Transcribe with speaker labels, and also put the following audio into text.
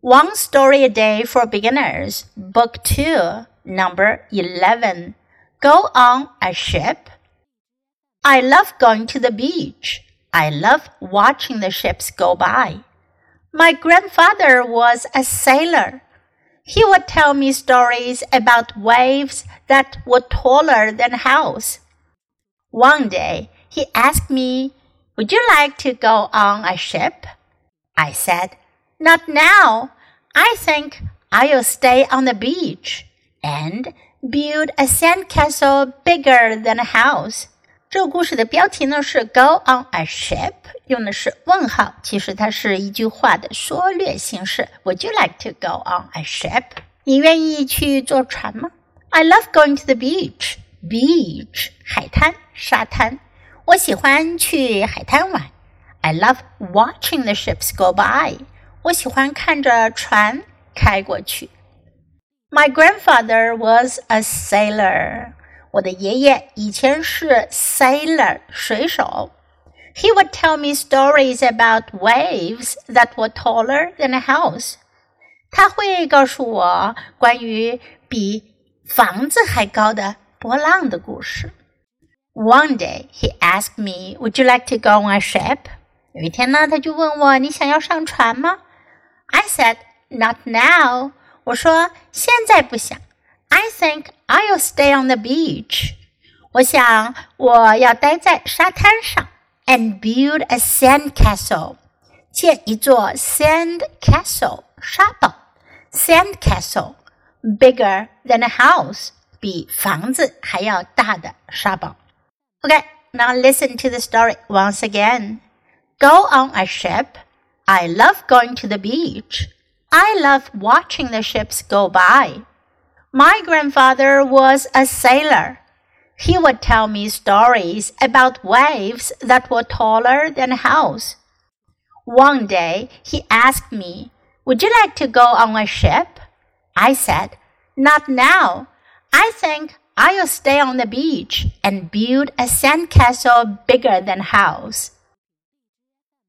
Speaker 1: One Story a Day for Beginners, Book 2, Number 11. Go on a ship. I love going to the beach. I love watching the ships go by. My grandfather was a sailor. He would tell me stories about waves that were taller than a house. One day, he asked me, Would you like to go on a ship? I said, Not now. I think I'll stay on the beach and build a sandcastle bigger than a house. 这个故事的标题呢是 Go on a ship，用的是问号，其实它是一句话的缩略形式。Would you like to go on a ship？你愿意去坐船吗？I love going to the beach. Beach 海滩沙滩，我喜欢去海滩玩。I love watching the ships go by. 我喜欢看着船开过去。My grandfather was a sailor. 我的爷爷以前是 sailor 水手。He would tell me stories about waves that were taller than a house. 他会告诉我关于比房子还高的波浪的故事。One day he asked me, "Would you like to go on a ship?" 有一天呢，他就问我：“你想要上船吗？” I said, "Not now." 我说现在不想。I think I'll stay on the beach. 我想我要待在沙滩上，and build a sand castle. 建一座 sand castle 沙堡，sand castle bigger than a house 比房子还要大的沙堡。Okay, now listen to the story once again. Go on a ship. I love going to the beach. I love watching the ships go by. My grandfather was a sailor. He would tell me stories about waves that were taller than a house. One day he asked me, Would you like to go on a ship? I said, Not now. I think I'll stay on the beach and build a sandcastle bigger than house.